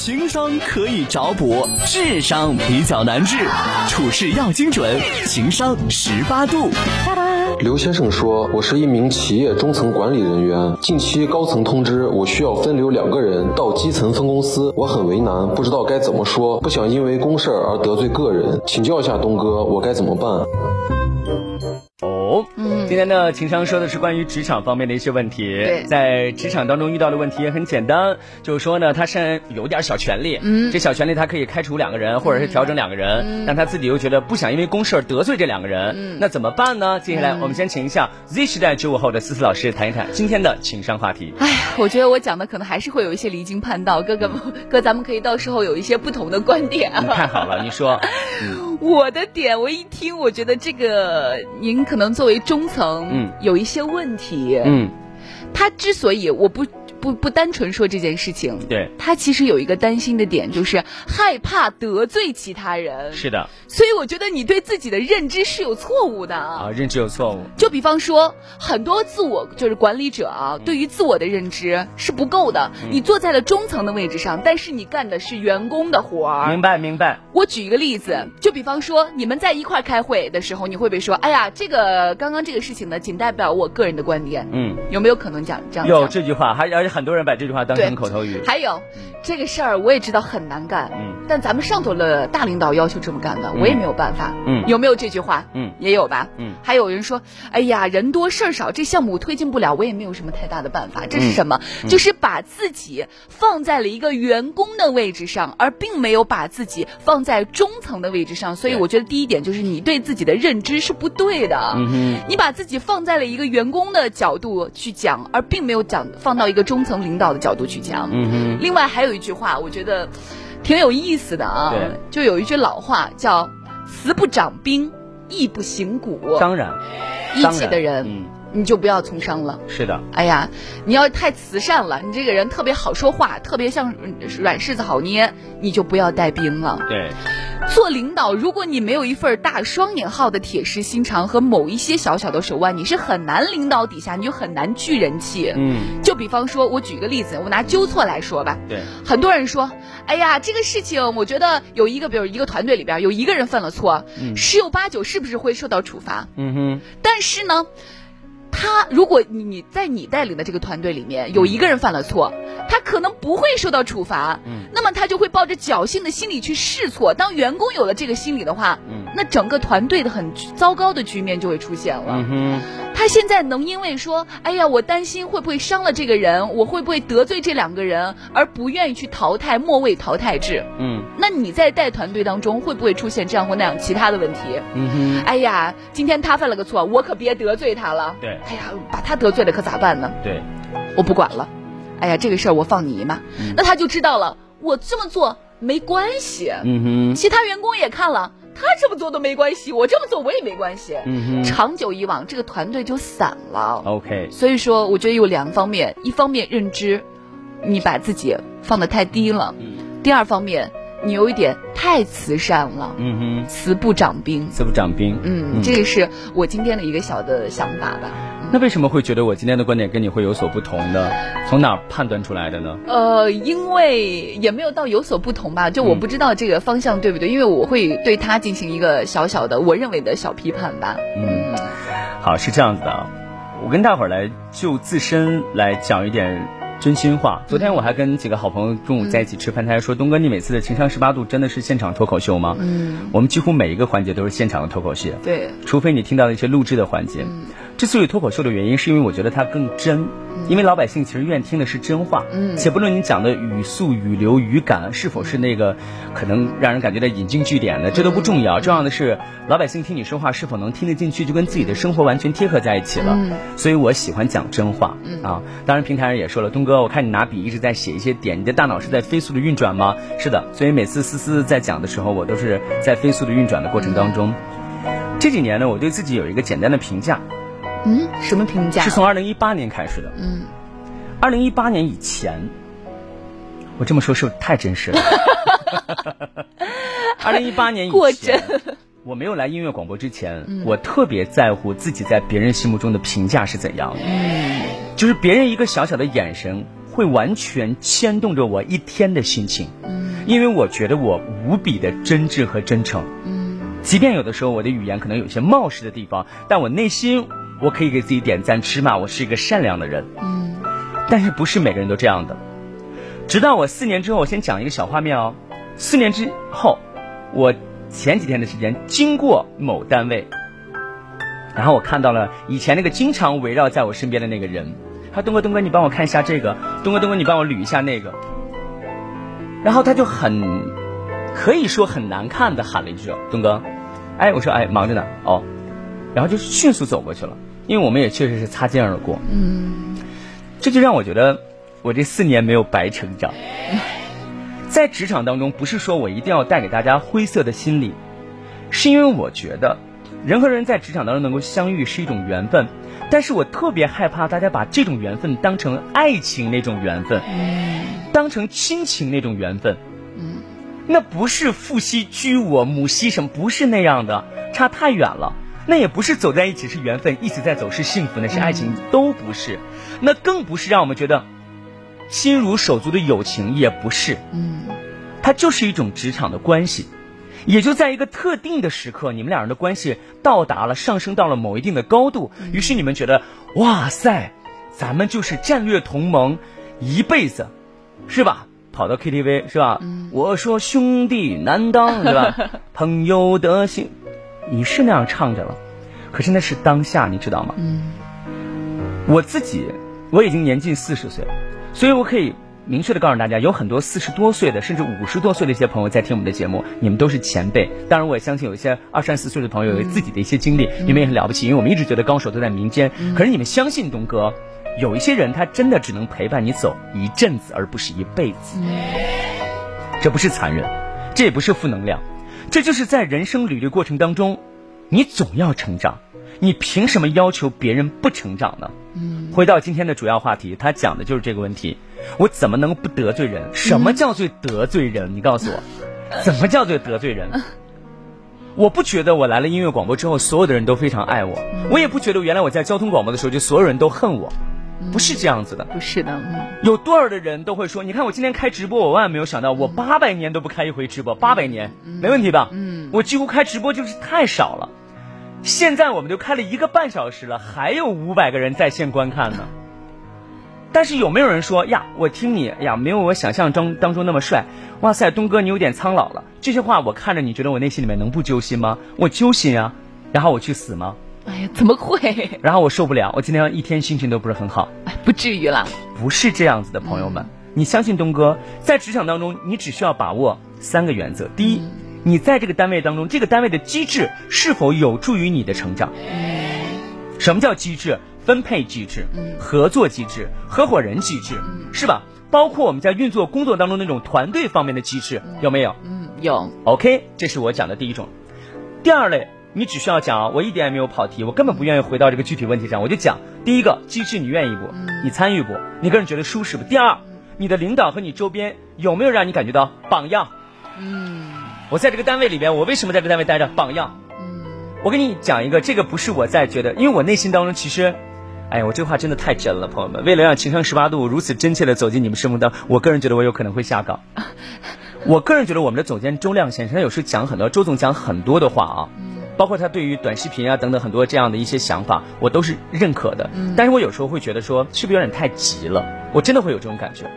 情商可以找补，智商比较难治，处事要精准，情商十八度。刘先生说：“我是一名企业中层管理人员，近期高层通知我需要分流两个人到基层分公司，我很为难，不知道该怎么说，不想因为公事而得罪个人，请教一下东哥，我该怎么办？”哦，嗯，今天呢情商说的是关于职场方面的一些问题。对，在职场当中遇到的问题也很简单，就是说呢，他是有点小权利，嗯，这小权利他可以开除两个人，或者是调整两个人，嗯，但他自己又觉得不想因为公事得罪这两个人，嗯，那怎么办呢？接下来我们先请一下 Z 时代九五后的思思老师谈一谈今天的情商话题。哎呀，我觉得我讲的可能还是会有一些离经叛道，哥哥哥，咱们可以到时候有一些不同的观点啊。太好了，你说。我的点，我一听，我觉得这个您可能作为中层，嗯，有一些问题，嗯，他之所以我不。不不单纯说这件事情，对他其实有一个担心的点，就是害怕得罪其他人。是的，所以我觉得你对自己的认知是有错误的啊，认知有错误。就比方说，很多自我就是管理者啊，对于自我的认知是不够的。你坐在了中层的位置上，但是你干的是员工的活儿。明白明白。我举一个例子，就比方说，你们在一块开会的时候，你会不会说，哎呀，这个刚刚这个事情呢，仅代表我个人的观点。嗯，有没有可能讲这样？有这句话，还而且。很多人把这句话当成口头语。还有，这个事儿我也知道很难干，嗯，但咱们上头的大领导要求这么干的，我也没有办法，嗯，有没有这句话？嗯，也有吧，嗯。还有人说，哎呀，人多事儿少，这项目推进不了，我也没有什么太大的办法。这是什么？就是把自己放在了一个员工的位置上，而并没有把自己放在中层的位置上。所以我觉得第一点就是你对自己的认知是不对的。嗯你把自己放在了一个员工的角度去讲，而并没有讲放到一个中。中层领导的角度去讲，嗯哼。另外还有一句话，我觉得挺有意思的啊。就有一句老话叫“慈不掌兵，义不行古”。当然，义气的人，你就不要从商了。是的。哎呀，你要太慈善了，你这个人特别好说话，特别像软柿子好捏，你就不要带兵了。对。做领导，如果你没有一份大双引号的铁石心肠和某一些小小的手腕，你是很难领导底下，你就很难聚人气。嗯，就比方说，我举个例子，我拿纠错来说吧。对，很多人说，哎呀，这个事情，我觉得有一个，比如一个团队里边有一个人犯了错，十有八九是不是会受到处罚？嗯哼。但是呢。他，如果你你在你带领的这个团队里面有一个人犯了错，他可能不会受到处罚，嗯，那么他就会抱着侥幸的心理去试错。当员工有了这个心理的话，嗯，那整个团队的很糟糕的局面就会出现了。嗯，他现在能因为说，哎呀，我担心会不会伤了这个人，我会不会得罪这两个人，而不愿意去淘汰末位淘汰制？嗯，那你在带团队当中会不会出现这样或那样其他的问题？嗯哼，哎呀，今天他犯了个错，我可别得罪他了。对。哎呀，把他得罪了可咋办呢？对，我不管了。哎呀，这个事儿我放你一马，那他就知道了。我这么做没关系。嗯哼，其他员工也看了，他这么做都没关系，我这么做我也没关系。嗯哼，长久以往，这个团队就散了。OK。所以说，我觉得有两方面：一方面认知，你把自己放的太低了；第二方面。你有一点太慈善了，嗯哼，慈不长兵，慈不长兵，嗯，这个是我今天的一个小的想法吧。那为什么会觉得我今天的观点跟你会有所不同呢？从哪判断出来的呢？呃，因为也没有到有所不同吧，就我不知道这个方向对不对，因为我会对他进行一个小小的我认为的小批判吧。嗯，好，是这样子的，我跟大伙儿来就自身来讲一点。真心话。昨天我还跟几个好朋友中午在一起吃饭，他还说：“东哥，你每次的情商十八度真的是现场脱口秀吗？”嗯，我们几乎每一个环节都是现场的脱口秀。对，除非你听到了一些录制的环节。之所以脱口秀的原因，是因为我觉得它更真。因为老百姓其实愿听的是真话，嗯，且不论你讲的语速、语流、语感是否是那个可能让人感觉到引经据典的，这都不重要，重要的是老百姓听你说话是否能听得进去，就跟自己的生活完全贴合在一起了。嗯，所以我喜欢讲真话，嗯啊，当然平台上也说了，东哥，我看你拿笔一直在写一些点，你的大脑是在飞速的运转吗？是的，所以每次思思在讲的时候，我都是在飞速的运转的过程当中。这几年呢，我对自己有一个简单的评价。嗯，什么评价？是从二零一八年开始的。嗯，二零一八年以前，我这么说是不是太真实了？二零一八年以前，我没有来音乐广播之前，我特别在乎自己在别人心目中的评价是怎样的。嗯，就是别人一个小小的眼神。会完全牵动着我一天的心情。嗯，因为我觉得我无比的真挚和真诚。嗯，即便有的时候我的语言可能有些冒失的地方，但我内心我可以给自己点赞，起码我是一个善良的人。嗯，但是不是每个人都这样的。直到我四年之后，我先讲一个小画面哦。四年之后，我前几天的时间经过某单位。然后我看到了以前那个经常围绕在我身边的那个人，他东哥东哥，你帮我看一下这个，东哥东哥，你帮我捋一下那个。然后他就很，可以说很难看的喊了一句：“东哥。”哎，我说哎，忙着呢，哦，然后就迅速走过去了，因为我们也确实是擦肩而过。嗯，这就让我觉得我这四年没有白成长。在职场当中，不是说我一定要带给大家灰色的心理，是因为我觉得。人和人在职场当中能够相遇是一种缘分，但是我特别害怕大家把这种缘分当成爱情那种缘分，当成亲情那种缘分，那不是父兮居我，母兮什么，不是那样的，差太远了。那也不是走在一起是缘分，一直在走是幸福，那是爱情，都不是。那更不是让我们觉得心如手足的友情，也不是。嗯，它就是一种职场的关系。也就在一个特定的时刻，你们两人的关系到达了上升到了某一定的高度，于是你们觉得，哇塞，咱们就是战略同盟，一辈子，是吧？跑到 KTV 是吧？我说兄弟难当是吧？朋友的心，你是那样唱着了，可是那是当下，你知道吗？嗯，我自己我已经年近四十岁，所以我可以。明确的告诉大家，有很多四十多岁的，甚至五十多岁的一些朋友在听我们的节目，你们都是前辈。当然，我也相信有一些二三十岁的朋友有自己的一些经历，你们也很了不起。因为我们一直觉得高手都在民间，可是你们相信东哥，有一些人他真的只能陪伴你走一阵子，而不是一辈子。这不是残忍，这也不是负能量，这就是在人生履历过程当中，你总要成长。你凭什么要求别人不成长呢？嗯，回到今天的主要话题，他讲的就是这个问题。我怎么能不得罪人？什么叫做得罪人？你告诉我，怎么叫做得罪人？我不觉得我来了音乐广播之后，所有的人都非常爱我。我也不觉得原来我在交通广播的时候，就所有人都恨我。不是这样子的。不是的。有多少的人都会说，你看我今天开直播，我万万没有想到，我八百年都不开一回直播，八百年没问题吧？嗯，我几乎开直播就是太少了。现在我们都开了一个半小时了，还有五百个人在线观看呢。但是有没有人说呀？我听你呀，没有我想象中当中那么帅。哇塞，东哥你有点苍老了。这些话我看着，你觉得我内心里面能不揪心吗？我揪心啊。然后我去死吗？哎呀，怎么会？然后我受不了，我今天一天心情都不是很好。哎，不至于啦。不是这样子的，朋友们，你相信东哥，在职场当中，你只需要把握三个原则。第一。你在这个单位当中，这个单位的机制是否有助于你的成长？什么叫机制？分配机制、合作机制、合伙人机制，是吧？包括我们在运作工作当中那种团队方面的机制，有没有？嗯，有。OK，这是我讲的第一种。第二类，你只需要讲啊，我一点也没有跑题，我根本不愿意回到这个具体问题上，我就讲第一个机制，你愿意不？你参与不？你个人觉得舒适不？第二，你的领导和你周边有没有让你感觉到榜样？嗯。我在这个单位里边，我为什么在这个单位待着？榜样。嗯，我跟你讲一个，这个不是我在觉得，因为我内心当中其实，哎呀，我这话真的太真了，朋友们。为了让情商十八度如此真切的走进你们生活当中，我个人觉得我有可能会下岗。我个人觉得我们的总监周亮先生，他有时候讲很多，周总讲很多的话啊，包括他对于短视频啊等等很多这样的一些想法，我都是认可的。但是我有时候会觉得说，是不是有点太急了？我真的会有这种感觉。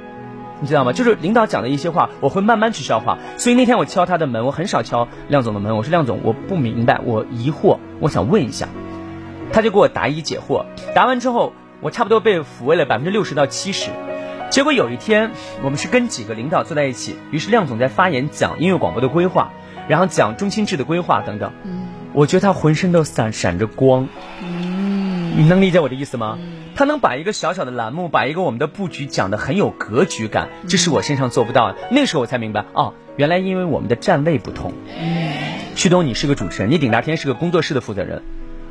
你知道吗？就是领导讲的一些话，我会慢慢去消化。所以那天我敲他的门，我很少敲亮总的门。我说亮总，我不明白，我疑惑，我想问一下。他就给我答疑解惑。答完之后，我差不多被抚慰了百分之六十到七十。结果有一天，我们是跟几个领导坐在一起，于是亮总在发言讲音乐广播的规划，然后讲中心制的规划等等。嗯，我觉得他浑身都闪闪着光。嗯，你能理解我的意思吗？他能把一个小小的栏目，把一个我们的布局讲得很有格局感，这是我身上做不到的。那时候我才明白，哦，原来因为我们的站位不同。嗯，旭东，你是个主持人，你顶大天是个工作室的负责人，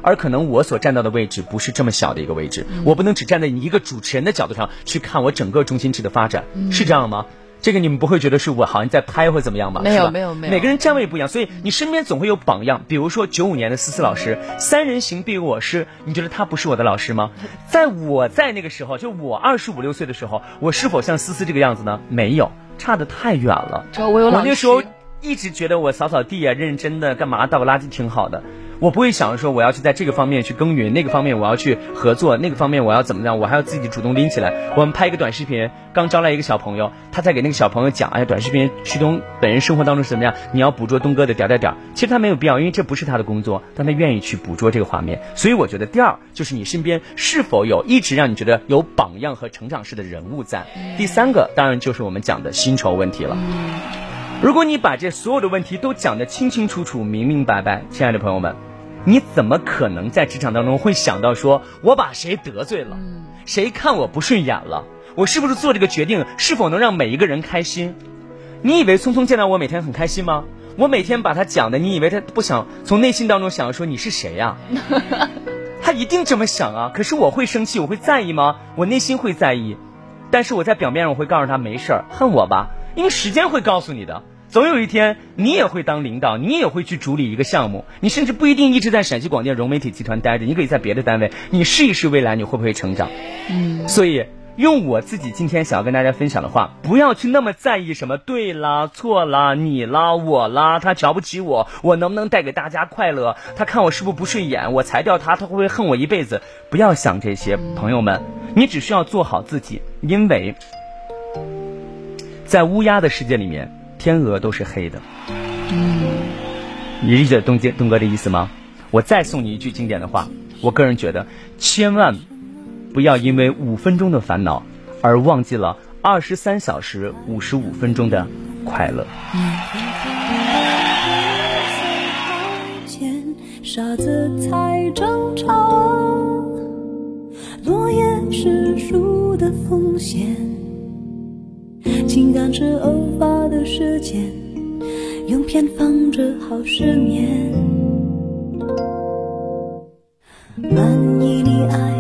而可能我所站到的位置不是这么小的一个位置，我不能只站在你一个主持人的角度上去看我整个中心制的发展，是这样吗？这个你们不会觉得是我好像在拍或怎么样吧？没有没有没有，每个人站位不一样，所以你身边总会有榜样。比如说九五年的思思老师，三人行必有我师，你觉得他不是我的老师吗？在我在那个时候，就我二十五六岁的时候，我是否像思思这个样子呢？没有，差的太远了。我有老师。一直觉得我扫扫地啊，认真的干嘛倒个垃圾挺好的，我不会想着说我要去在这个方面去耕耘，那个方面我要去合作，那个方面我要怎么样，我还要自己主动拎起来。我们拍一个短视频，刚招来一个小朋友，他在给那个小朋友讲，哎，短视频旭东本人生活当中是怎么样，你要捕捉东哥的点点点。其实他没有必要，因为这不是他的工作，但他愿意去捕捉这个画面。所以我觉得第二就是你身边是否有一直让你觉得有榜样和成长式的人物在。第三个当然就是我们讲的薪酬问题了。如果你把这所有的问题都讲得清清楚楚、明明白白，亲爱的朋友们，你怎么可能在职场当中会想到说，我把谁得罪了，谁看我不顺眼了，我是不是做这个决定是否能让每一个人开心？你以为聪聪见到我每天很开心吗？我每天把他讲的，你以为他不想从内心当中想说你是谁呀？他一定这么想啊！可是我会生气，我会在意吗？我内心会在意，但是我在表面上我会告诉他没事儿，恨我吧。因为时间会告诉你的，总有一天你也会当领导，你也会去主理一个项目，你甚至不一定一直在陕西广电融媒体集团待着，你可以在别的单位，你试一试未来你会不会成长？嗯，所以用我自己今天想要跟大家分享的话，不要去那么在意什么对啦、错啦、你啦、我啦，他瞧不起我，我能不能带给大家快乐？他看我是不是不顺眼？我裁掉他，他会不会恨我一辈子？不要想这些，朋友们，你只需要做好自己，因为。在乌鸦的世界里面，天鹅都是黑的。嗯，你理解东杰东哥的意思吗？我再送你一句经典的话，我个人觉得，千万不要因为五分钟的烦恼而忘记了二十三小时五十五分钟的快乐。傻子才争吵，落叶是树的风险。情感是偶发的事件，用偏方治好失眠。满意你爱。